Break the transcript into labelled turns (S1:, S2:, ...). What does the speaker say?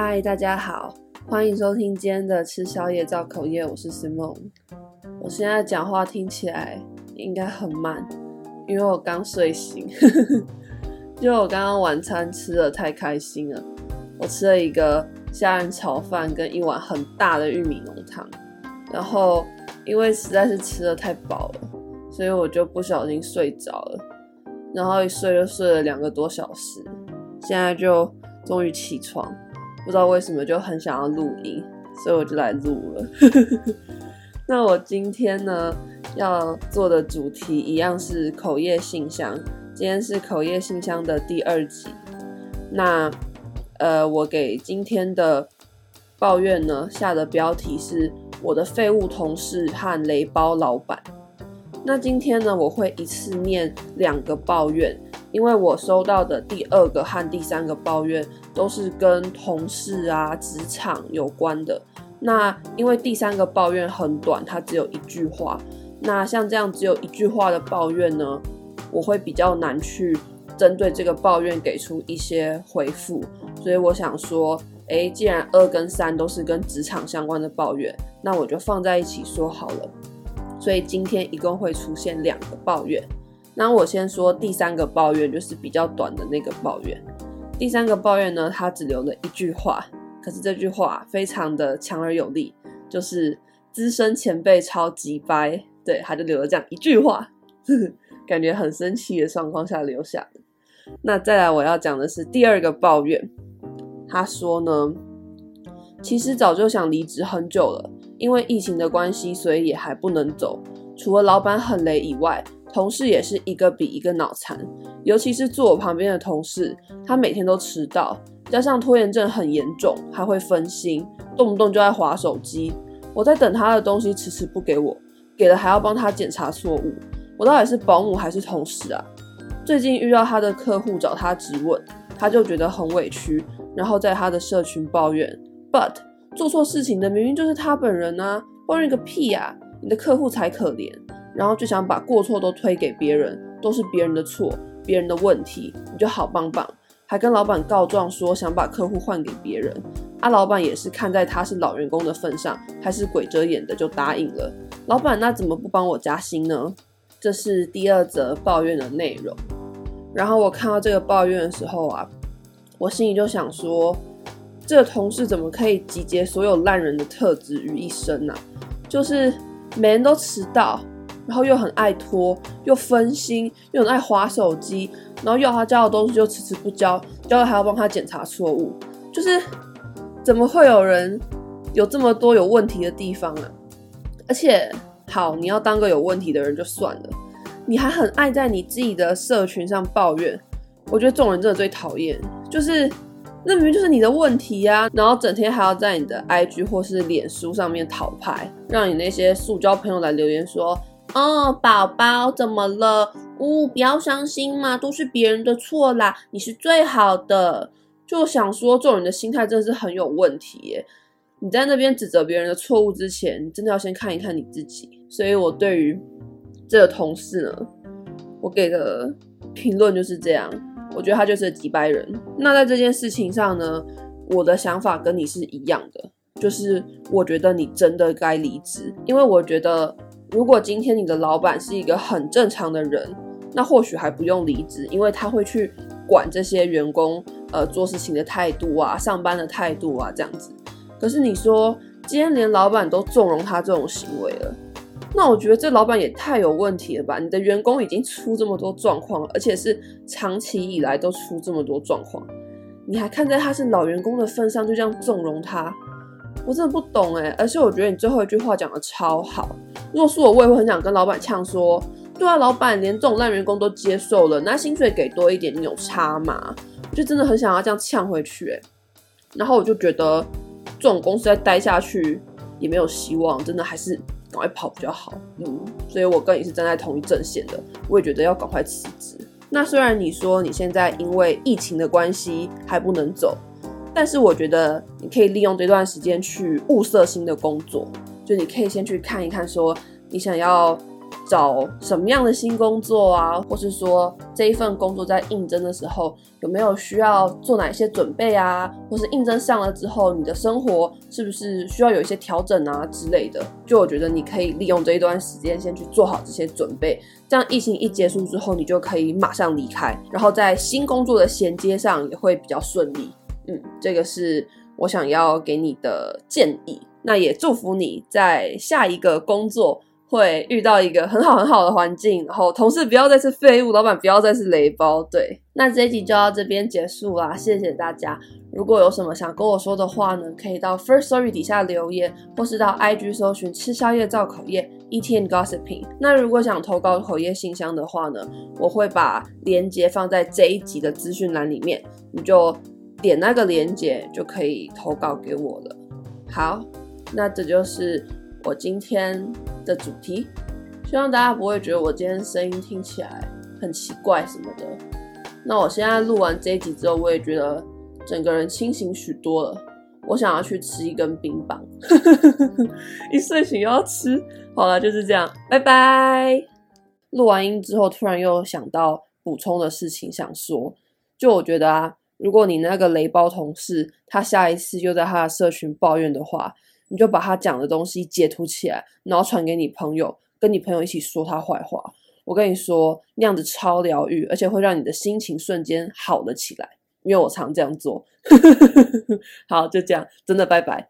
S1: 嗨，大家好，欢迎收听今天的吃宵夜造口业，我是 Simon，。我现在讲话听起来应该很慢，因为我刚睡醒，因为我刚刚晚餐吃得太开心了，我吃了一个虾仁炒饭跟一碗很大的玉米浓汤，然后因为实在是吃得太饱了，所以我就不小心睡着了，然后一睡就睡了两个多小时，现在就终于起床。不知道为什么就很想要录音，所以我就来录了。那我今天呢要做的主题一样是口业信箱，今天是口业信箱的第二集。那呃，我给今天的抱怨呢下的标题是我的废物同事和雷包老板。那今天呢我会一次念两个抱怨。因为我收到的第二个和第三个抱怨都是跟同事啊、职场有关的。那因为第三个抱怨很短，它只有一句话。那像这样只有一句话的抱怨呢，我会比较难去针对这个抱怨给出一些回复。所以我想说，诶，既然二跟三都是跟职场相关的抱怨，那我就放在一起说好了。所以今天一共会出现两个抱怨。那我先说第三个抱怨，就是比较短的那个抱怨。第三个抱怨呢，他只留了一句话，可是这句话非常的强而有力，就是资深前辈超级掰，对，他就留了这样一句话，感觉很生气的状况下留下的。那再来我要讲的是第二个抱怨，他说呢，其实早就想离职很久了，因为疫情的关系，所以也还不能走。除了老板很雷以外，同事也是一个比一个脑残，尤其是坐我旁边的同事，他每天都迟到，加上拖延症很严重，还会分心，动不动就在划手机。我在等他的东西，迟迟不给我，给了还要帮他检查错误。我到底是保姆还是同事啊？最近遇到他的客户找他质问，他就觉得很委屈，然后在他的社群抱怨。But 做错事情的明明就是他本人啊，抱怨个屁呀！你的客户才可怜。然后就想把过错都推给别人，都是别人的错，别人的问题，你就好棒棒，还跟老板告状说想把客户换给别人。啊，老板也是看在他是老员工的份上，还是鬼遮眼的就答应了。老板那怎么不帮我加薪呢？这是第二则抱怨的内容。然后我看到这个抱怨的时候啊，我心里就想说，这个同事怎么可以集结所有烂人的特质于一身呢？就是每人都迟到。然后又很爱拖，又分心，又很爱滑手机，然后要他交的东西就迟迟不交，交了还要帮他检查错误，就是怎么会有人有这么多有问题的地方啊？而且，好，你要当个有问题的人就算了，你还很爱在你自己的社群上抱怨，我觉得这种人真的最讨厌，就是那明明就是你的问题呀，然后整天还要在你的 IG 或是脸书上面讨拍，让你那些塑胶朋友来留言说。哦，宝宝怎么了？呜、不要伤心嘛，都是别人的错啦，你是最好的。就想说，这种人的心态真的是很有问题耶。你在那边指责别人的错误之前，你真的要先看一看你自己。所以我对于这个同事呢，我给的评论就是这样。我觉得他就是个机掰人。那在这件事情上呢，我的想法跟你是一样的，就是我觉得你真的该离职，因为我觉得。如果今天你的老板是一个很正常的人，那或许还不用离职，因为他会去管这些员工呃做事情的态度啊、上班的态度啊这样子。可是你说今天连老板都纵容他这种行为了，那我觉得这老板也太有问题了吧？你的员工已经出这么多状况，而且是长期以来都出这么多状况，你还看在他是老员工的份上就这样纵容他？我真的不懂哎，而且我觉得你最后一句话讲得超好。如果是我，我也会很想跟老板呛说：对啊，老板连这种烂员工都接受了，那薪水给多一点，你有差吗？就真的很想要这样呛回去哎。然后我就觉得这种公司再待下去也没有希望，真的还是赶快跑比较好。嗯，所以我跟你是站在同一阵线的，我也觉得要赶快辞职。那虽然你说你现在因为疫情的关系还不能走。但是我觉得你可以利用这段时间去物色新的工作，就你可以先去看一看，说你想要找什么样的新工作啊，或是说这一份工作在应征的时候有没有需要做哪些准备啊，或是应征上了之后你的生活是不是需要有一些调整啊之类的？就我觉得你可以利用这一段时间先去做好这些准备，这样疫情一结束之后，你就可以马上离开，然后在新工作的衔接上也会比较顺利。嗯，这个是我想要给你的建议。那也祝福你在下一个工作会遇到一个很好很好的环境，然后同事不要再是废物，老板不要再是雷包。对，那这一集就到这边结束啦，谢谢大家。如果有什么想跟我说的话呢，可以到 First Story 底下留言，或是到 IG 搜寻吃宵夜造口业 ETN Gossiping。那如果想投稿口业信箱的话呢，我会把链接放在这一集的资讯栏里面，你就点那个链接就可以投稿给我了。好。那这就是我今天的主题，希望大家不会觉得我今天声音听起来很奇怪什么的。那我现在录完这一集之后，我也觉得整个人清醒许多了。我想要去吃一根冰棒，一睡醒又要吃。好了，就是这样，拜拜。录完音之后，突然又想到补充的事情想说，就我觉得啊，如果你那个雷包同事他下一次又在他的社群抱怨的话，你就把他讲的东西截图起来，然后传给你朋友，跟你朋友一起说他坏话。我跟你说，那样子超疗愈，而且会让你的心情瞬间好了起来。因为我常这样做。好，就这样，真的拜拜。